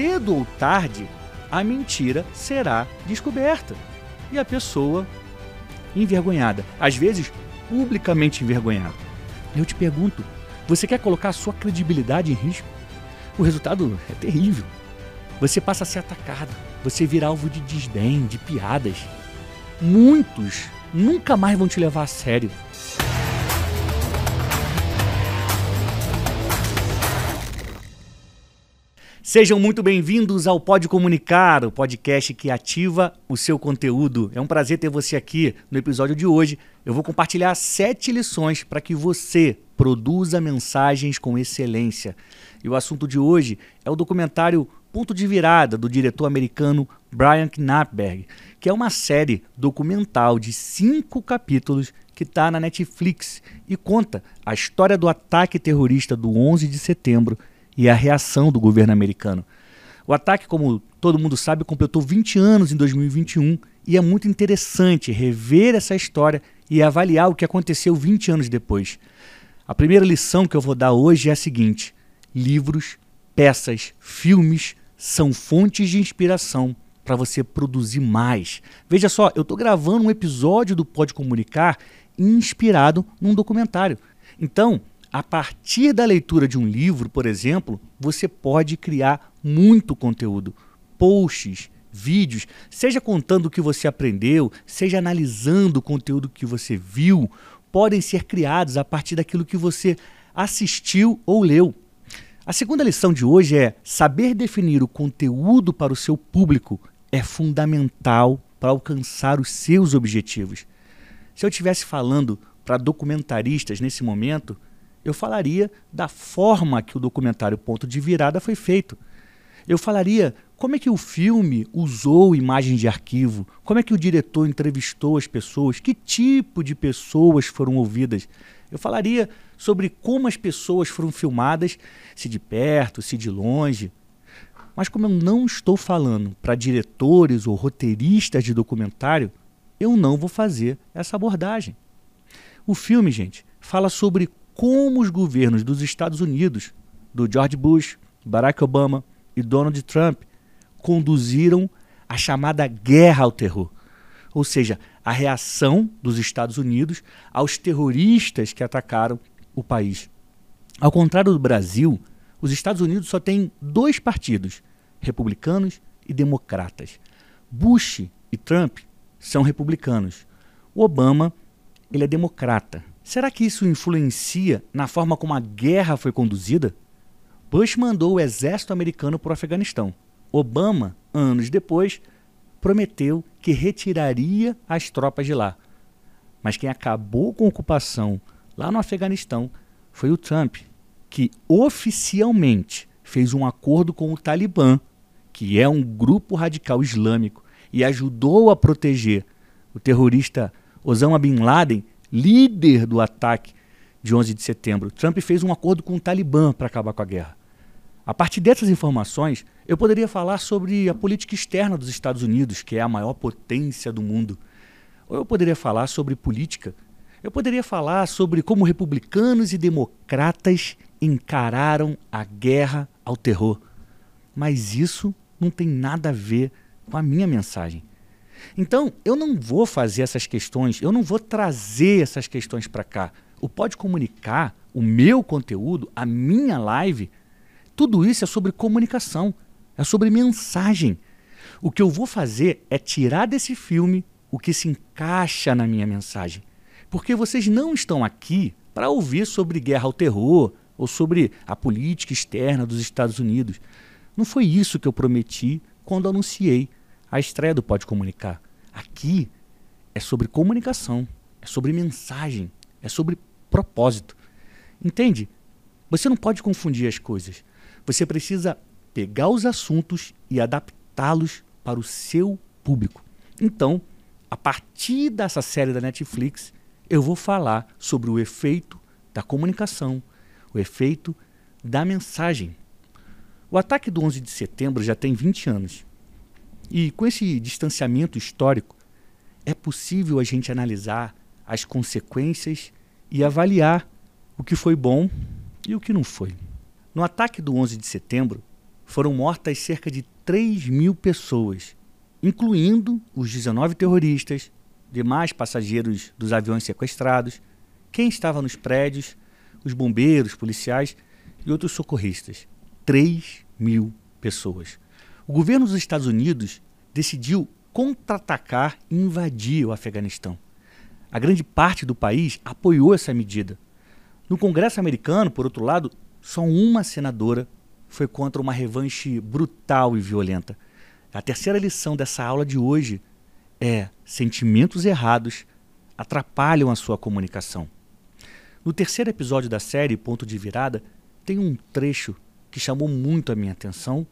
cedo ou tarde, a mentira será descoberta. E a pessoa envergonhada, às vezes publicamente envergonhada. Eu te pergunto, você quer colocar a sua credibilidade em risco? O resultado é terrível. Você passa a ser atacado, você vira alvo de desdém, de piadas. Muitos nunca mais vão te levar a sério. Sejam muito bem-vindos ao Pode Comunicar, o podcast que ativa o seu conteúdo. É um prazer ter você aqui. No episódio de hoje, eu vou compartilhar sete lições para que você produza mensagens com excelência. E o assunto de hoje é o documentário Ponto de Virada, do diretor americano Brian Knapberg, que é uma série documental de cinco capítulos que está na Netflix e conta a história do ataque terrorista do 11 de setembro e a reação do governo americano. O ataque, como todo mundo sabe, completou 20 anos em 2021 e é muito interessante rever essa história e avaliar o que aconteceu 20 anos depois. A primeira lição que eu vou dar hoje é a seguinte: livros, peças, filmes são fontes de inspiração para você produzir mais. Veja só, eu estou gravando um episódio do Pode Comunicar inspirado num documentário. Então, a partir da leitura de um livro, por exemplo, você pode criar muito conteúdo, posts, vídeos, seja contando o que você aprendeu, seja analisando o conteúdo que você viu, podem ser criados a partir daquilo que você assistiu ou leu. A segunda lição de hoje é saber definir o conteúdo para o seu público é fundamental para alcançar os seus objetivos. Se eu estivesse falando para documentaristas nesse momento, eu falaria da forma que o documentário Ponto de Virada foi feito. Eu falaria como é que o filme usou imagens de arquivo, como é que o diretor entrevistou as pessoas, que tipo de pessoas foram ouvidas. Eu falaria sobre como as pessoas foram filmadas, se de perto, se de longe. Mas como eu não estou falando para diretores ou roteiristas de documentário, eu não vou fazer essa abordagem. O filme, gente, fala sobre como os governos dos Estados Unidos, do George Bush, Barack Obama e Donald Trump, conduziram a chamada guerra ao terror. Ou seja, a reação dos Estados Unidos aos terroristas que atacaram o país. Ao contrário do Brasil, os Estados Unidos só têm dois partidos, republicanos e democratas. Bush e Trump são republicanos. O Obama, ele é democrata. Será que isso influencia na forma como a guerra foi conduzida? Bush mandou o exército americano para o Afeganistão. Obama, anos depois, prometeu que retiraria as tropas de lá. Mas quem acabou com a ocupação lá no Afeganistão foi o Trump, que oficialmente fez um acordo com o Talibã, que é um grupo radical islâmico, e ajudou a proteger o terrorista Osama Bin Laden líder do ataque de 11 de setembro. Trump fez um acordo com o Talibã para acabar com a guerra. A partir dessas informações, eu poderia falar sobre a política externa dos Estados Unidos, que é a maior potência do mundo. Ou eu poderia falar sobre política. Eu poderia falar sobre como republicanos e democratas encararam a guerra ao terror. Mas isso não tem nada a ver com a minha mensagem. Então, eu não vou fazer essas questões, eu não vou trazer essas questões para cá. O Pode Comunicar, o meu conteúdo, a minha live, tudo isso é sobre comunicação, é sobre mensagem. O que eu vou fazer é tirar desse filme o que se encaixa na minha mensagem. Porque vocês não estão aqui para ouvir sobre guerra ao terror ou sobre a política externa dos Estados Unidos. Não foi isso que eu prometi quando anunciei a estreia do Pode Comunicar. Aqui é sobre comunicação, é sobre mensagem, é sobre propósito. Entende? Você não pode confundir as coisas. Você precisa pegar os assuntos e adaptá-los para o seu público. Então, a partir dessa série da Netflix, eu vou falar sobre o efeito da comunicação, o efeito da mensagem. O ataque do 11 de setembro já tem 20 anos. E com esse distanciamento histórico, é possível a gente analisar as consequências e avaliar o que foi bom e o que não foi. No ataque do 11 de setembro, foram mortas cerca de 3 mil pessoas, incluindo os 19 terroristas, demais passageiros dos aviões sequestrados, quem estava nos prédios, os bombeiros, policiais e outros socorristas. 3 mil pessoas. O governo dos Estados Unidos decidiu contra-atacar e invadir o Afeganistão. A grande parte do país apoiou essa medida. No Congresso americano, por outro lado, só uma senadora foi contra uma revanche brutal e violenta. A terceira lição dessa aula de hoje é: sentimentos errados atrapalham a sua comunicação. No terceiro episódio da série Ponto de Virada, tem um trecho que chamou muito a minha atenção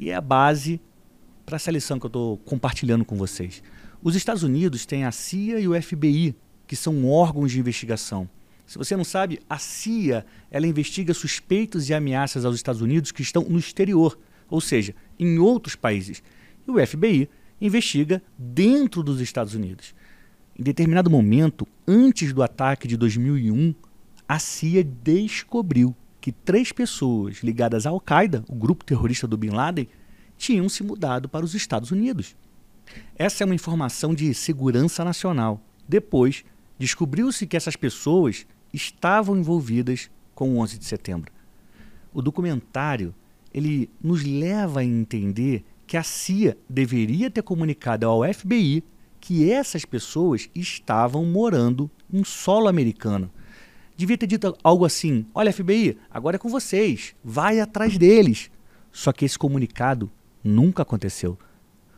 e é a base para essa lição que eu estou compartilhando com vocês. Os Estados Unidos têm a CIA e o FBI, que são órgãos de investigação. Se você não sabe, a CIA ela investiga suspeitos e ameaças aos Estados Unidos que estão no exterior, ou seja, em outros países. E o FBI investiga dentro dos Estados Unidos. Em determinado momento, antes do ataque de 2001, a CIA descobriu que três pessoas ligadas à Al-Qaeda, o grupo terrorista do Bin Laden, tinham se mudado para os Estados Unidos. Essa é uma informação de segurança nacional. Depois, descobriu-se que essas pessoas estavam envolvidas com o 11 de setembro. O documentário ele nos leva a entender que a CIA deveria ter comunicado ao FBI que essas pessoas estavam morando em solo americano. Devia ter dito algo assim: olha, FBI, agora é com vocês, vai atrás deles. Só que esse comunicado nunca aconteceu.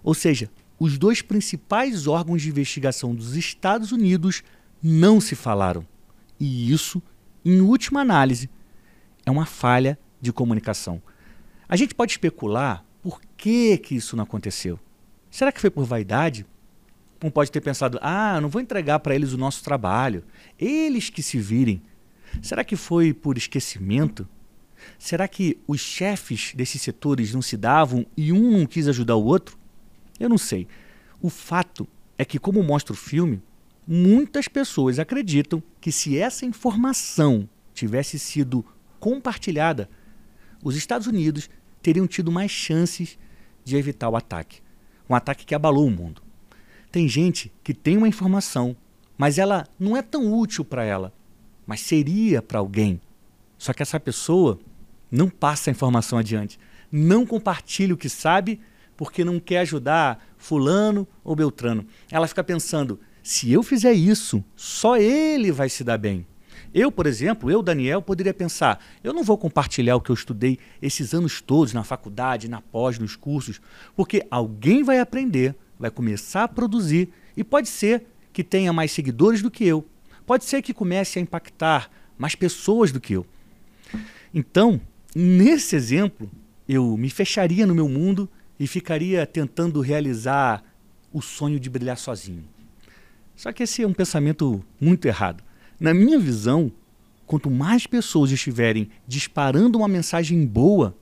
Ou seja, os dois principais órgãos de investigação dos Estados Unidos não se falaram. E isso, em última análise, é uma falha de comunicação. A gente pode especular por que, que isso não aconteceu. Será que foi por vaidade? Um pode ter pensado: ah, não vou entregar para eles o nosso trabalho, eles que se virem. Será que foi por esquecimento? Será que os chefes desses setores não se davam e um não quis ajudar o outro? Eu não sei. O fato é que, como mostra o filme, muitas pessoas acreditam que se essa informação tivesse sido compartilhada, os Estados Unidos teriam tido mais chances de evitar o ataque. Um ataque que abalou o mundo. Tem gente que tem uma informação, mas ela não é tão útil para ela mas seria para alguém. Só que essa pessoa não passa a informação adiante, não compartilha o que sabe porque não quer ajudar fulano ou beltrano. Ela fica pensando: se eu fizer isso, só ele vai se dar bem. Eu, por exemplo, eu, Daniel, poderia pensar: eu não vou compartilhar o que eu estudei esses anos todos na faculdade, na pós, nos cursos, porque alguém vai aprender, vai começar a produzir e pode ser que tenha mais seguidores do que eu pode ser que comece a impactar mais pessoas do que eu. Então, nesse exemplo, eu me fecharia no meu mundo e ficaria tentando realizar o sonho de brilhar sozinho. Só que esse é um pensamento muito errado. Na minha visão, quanto mais pessoas estiverem disparando uma mensagem boa,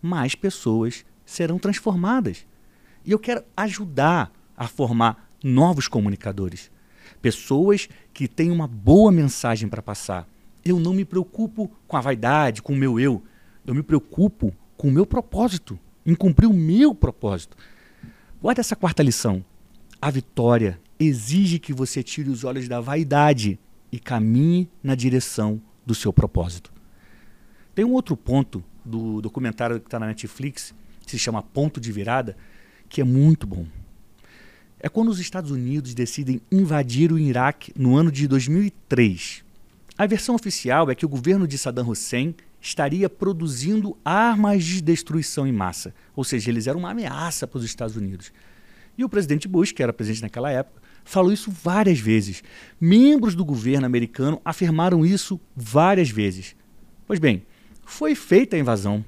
mais pessoas serão transformadas. E eu quero ajudar a formar novos comunicadores pessoas que têm uma boa mensagem para passar. Eu não me preocupo com a vaidade, com o meu eu. Eu me preocupo com o meu propósito, em cumprir o meu propósito. Guarda essa quarta lição. A vitória exige que você tire os olhos da vaidade e caminhe na direção do seu propósito. Tem um outro ponto do documentário que está na Netflix, que se chama Ponto de Virada, que é muito bom é quando os Estados Unidos decidem invadir o Iraque no ano de 2003. A versão oficial é que o governo de Saddam Hussein estaria produzindo armas de destruição em massa, ou seja, eles eram uma ameaça para os Estados Unidos. E o presidente Bush, que era presidente naquela época, falou isso várias vezes. Membros do governo americano afirmaram isso várias vezes. Pois bem, foi feita a invasão.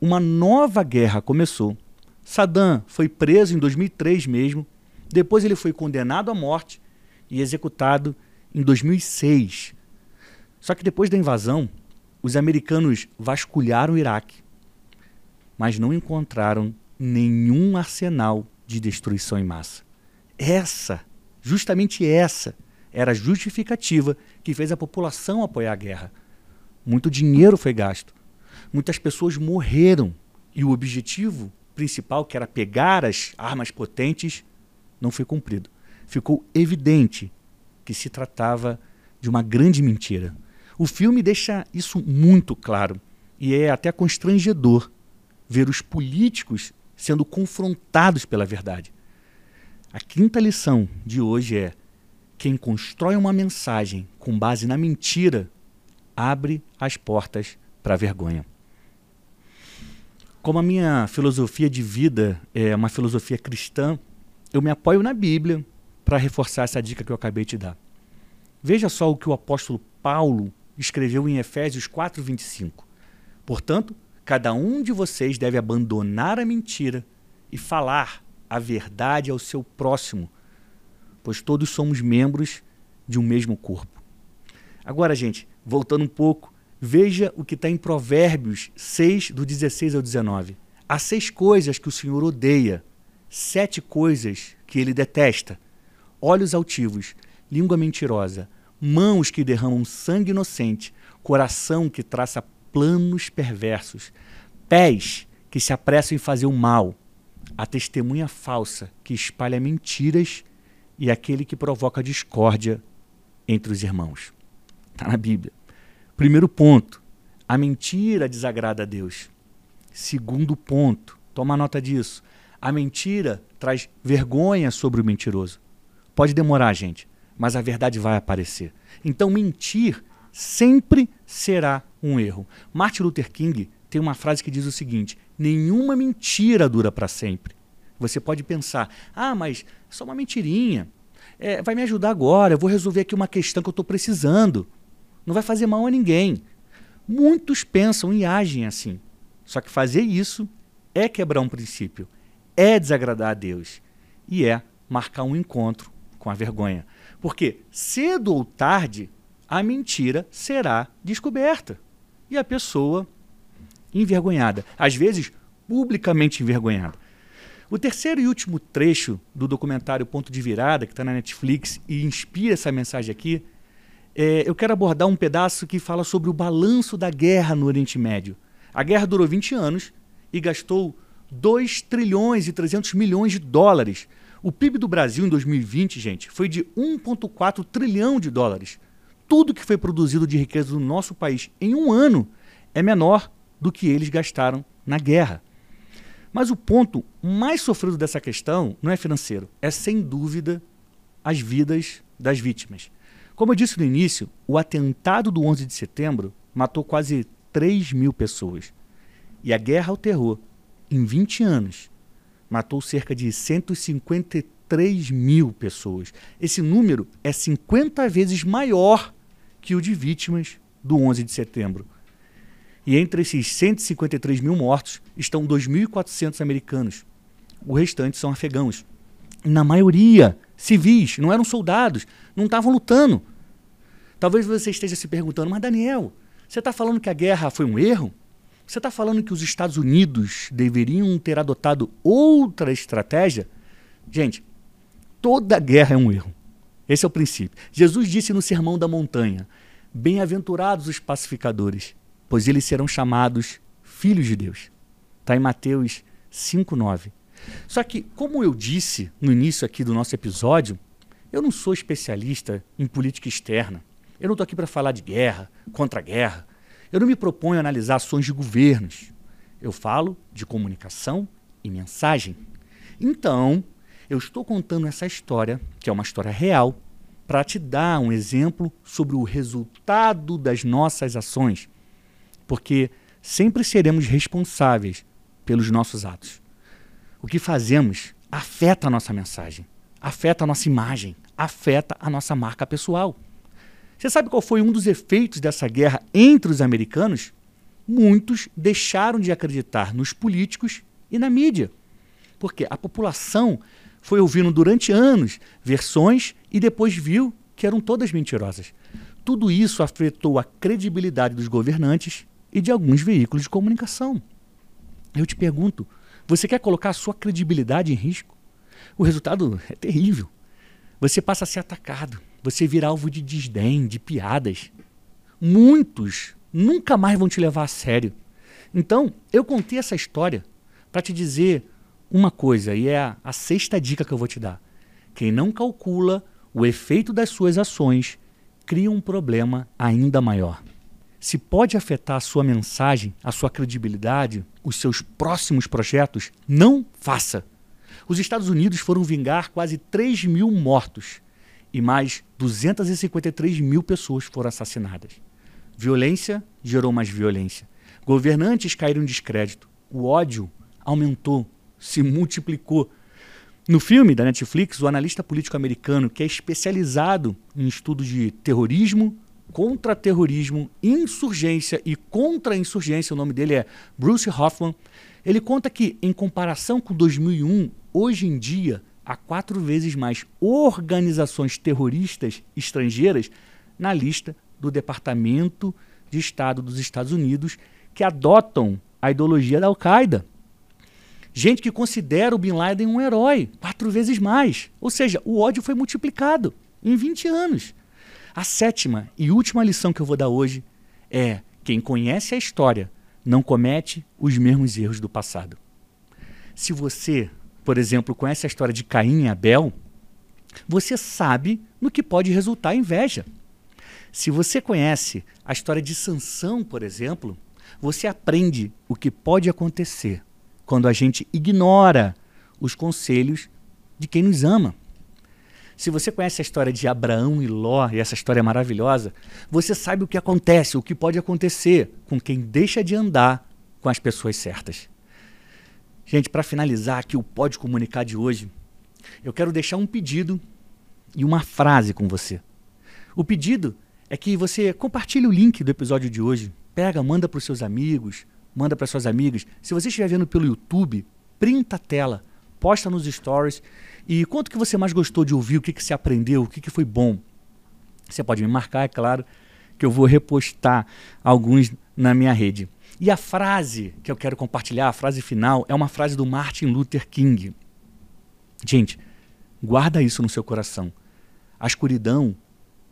Uma nova guerra começou. Saddam foi preso em 2003 mesmo depois ele foi condenado à morte e executado em 2006. Só que depois da invasão, os americanos vasculharam o Iraque, mas não encontraram nenhum arsenal de destruição em massa. Essa, justamente essa, era a justificativa que fez a população apoiar a guerra. Muito dinheiro foi gasto. Muitas pessoas morreram E o objetivo principal, que era pegar as armas potentes, não foi cumprido. Ficou evidente que se tratava de uma grande mentira. O filme deixa isso muito claro e é até constrangedor ver os políticos sendo confrontados pela verdade. A quinta lição de hoje é: quem constrói uma mensagem com base na mentira abre as portas para a vergonha. Como a minha filosofia de vida é uma filosofia cristã, eu me apoio na Bíblia para reforçar essa dica que eu acabei de dar. Veja só o que o apóstolo Paulo escreveu em Efésios 4:25. Portanto, cada um de vocês deve abandonar a mentira e falar a verdade ao seu próximo, pois todos somos membros de um mesmo corpo. Agora, gente, voltando um pouco, veja o que está em Provérbios 6, do 16 ao 19. Há seis coisas que o Senhor odeia, sete coisas que ele detesta: olhos altivos, língua mentirosa, mãos que derramam sangue inocente, coração que traça planos perversos, pés que se apressam em fazer o mal, a testemunha falsa que espalha mentiras e aquele que provoca discórdia entre os irmãos. Está na Bíblia. Primeiro ponto: a mentira desagrada a Deus. Segundo ponto, toma nota disso. A mentira traz vergonha sobre o mentiroso. Pode demorar, gente, mas a verdade vai aparecer. Então, mentir sempre será um erro. Martin Luther King tem uma frase que diz o seguinte: nenhuma mentira dura para sempre. Você pode pensar, ah, mas é só uma mentirinha. É, vai me ajudar agora, eu vou resolver aqui uma questão que eu estou precisando. Não vai fazer mal a ninguém. Muitos pensam e agem assim. Só que fazer isso é quebrar um princípio, é desagradar a Deus e é marcar um encontro com a vergonha. Porque cedo ou tarde a mentira será descoberta e a pessoa envergonhada, às vezes publicamente envergonhada. O terceiro e último trecho do documentário Ponto de Virada, que está na Netflix e inspira essa mensagem aqui, é, eu quero abordar um pedaço que fala sobre o balanço da guerra no Oriente Médio. A guerra durou 20 anos e gastou 2 trilhões e 300 milhões de dólares. O PIB do Brasil em 2020, gente, foi de 1,4 trilhão de dólares. Tudo que foi produzido de riqueza no nosso país em um ano é menor do que eles gastaram na guerra. Mas o ponto mais sofrido dessa questão não é financeiro, é sem dúvida as vidas das vítimas. Como eu disse no início, o atentado do 11 de setembro matou quase 3 mil pessoas. E a guerra ao terror, em 20 anos, matou cerca de 153 mil pessoas. Esse número é 50 vezes maior que o de vítimas do 11 de setembro. E entre esses 153 mil mortos estão 2.400 americanos. O restante são afegãos. Na maioria, civis, não eram soldados, não estavam lutando. Talvez você esteja se perguntando, mas Daniel, você está falando que a guerra foi um erro? Você está falando que os Estados Unidos deveriam ter adotado outra estratégia? Gente, toda guerra é um erro. Esse é o princípio. Jesus disse no Sermão da Montanha: Bem-aventurados os pacificadores, pois eles serão chamados filhos de Deus. Está em Mateus 5,9. Só que, como eu disse no início aqui do nosso episódio, eu não sou especialista em política externa. Eu não estou aqui para falar de guerra, contra-guerra. Eu não me proponho a analisar ações de governos. Eu falo de comunicação e mensagem. Então, eu estou contando essa história, que é uma história real, para te dar um exemplo sobre o resultado das nossas ações porque sempre seremos responsáveis pelos nossos atos. O que fazemos afeta a nossa mensagem, afeta a nossa imagem, afeta a nossa marca pessoal. Você sabe qual foi um dos efeitos dessa guerra entre os americanos? Muitos deixaram de acreditar nos políticos e na mídia. Porque a população foi ouvindo durante anos versões e depois viu que eram todas mentirosas. Tudo isso afetou a credibilidade dos governantes e de alguns veículos de comunicação. Eu te pergunto, você quer colocar a sua credibilidade em risco? O resultado é terrível. Você passa a ser atacado, você vira alvo de desdém, de piadas. Muitos nunca mais vão te levar a sério. Então, eu contei essa história para te dizer uma coisa, e é a, a sexta dica que eu vou te dar. Quem não calcula o efeito das suas ações cria um problema ainda maior. Se pode afetar a sua mensagem, a sua credibilidade, os seus próximos projetos, não faça. Os Estados Unidos foram vingar quase 3 mil mortos e mais 253 mil pessoas foram assassinadas. Violência gerou mais violência. Governantes caíram em descrédito. O ódio aumentou, se multiplicou. No filme da Netflix, o analista político americano, que é especializado em estudos de terrorismo, contra-terrorismo, insurgência e contra-insurgência, o nome dele é Bruce Hoffman, ele conta que, em comparação com 2001, hoje em dia há quatro vezes mais organizações terroristas estrangeiras na lista do Departamento de Estado dos Estados Unidos que adotam a ideologia da Al-Qaeda. Gente que considera o Bin Laden um herói, quatro vezes mais. Ou seja, o ódio foi multiplicado em 20 anos. A sétima e última lição que eu vou dar hoje é: quem conhece a história não comete os mesmos erros do passado. Se você, por exemplo, conhece a história de Caim e Abel, você sabe no que pode resultar a inveja. Se você conhece a história de Sansão, por exemplo, você aprende o que pode acontecer quando a gente ignora os conselhos de quem nos ama. Se você conhece a história de Abraão e Ló, e essa história é maravilhosa, você sabe o que acontece, o que pode acontecer com quem deixa de andar com as pessoas certas. Gente, para finalizar aqui o Pode Comunicar de hoje, eu quero deixar um pedido e uma frase com você. O pedido é que você compartilhe o link do episódio de hoje. Pega, manda para os seus amigos, manda para suas amigas. Se você estiver vendo pelo YouTube, printa a tela, posta nos stories e quanto que você mais gostou de ouvir, o que, que você aprendeu, o que, que foi bom. Você pode me marcar, é claro, que eu vou repostar alguns na minha rede. E a frase que eu quero compartilhar, a frase final, é uma frase do Martin Luther King. Gente, guarda isso no seu coração. A escuridão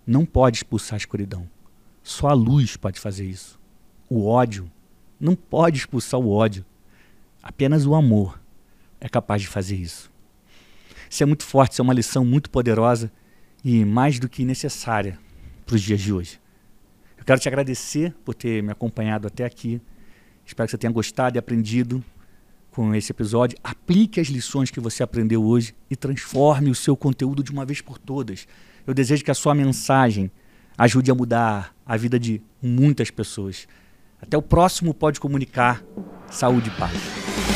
não pode expulsar a escuridão. Só a luz pode fazer isso. O ódio não pode expulsar o ódio. Apenas o amor é capaz de fazer isso. Isso é muito forte, isso é uma lição muito poderosa e mais do que necessária para os dias de hoje. Eu quero te agradecer por ter me acompanhado até aqui. Espero que você tenha gostado e aprendido com esse episódio. Aplique as lições que você aprendeu hoje e transforme o seu conteúdo de uma vez por todas. Eu desejo que a sua mensagem ajude a mudar a vida de muitas pessoas. Até o próximo Pode Comunicar. Saúde e paz.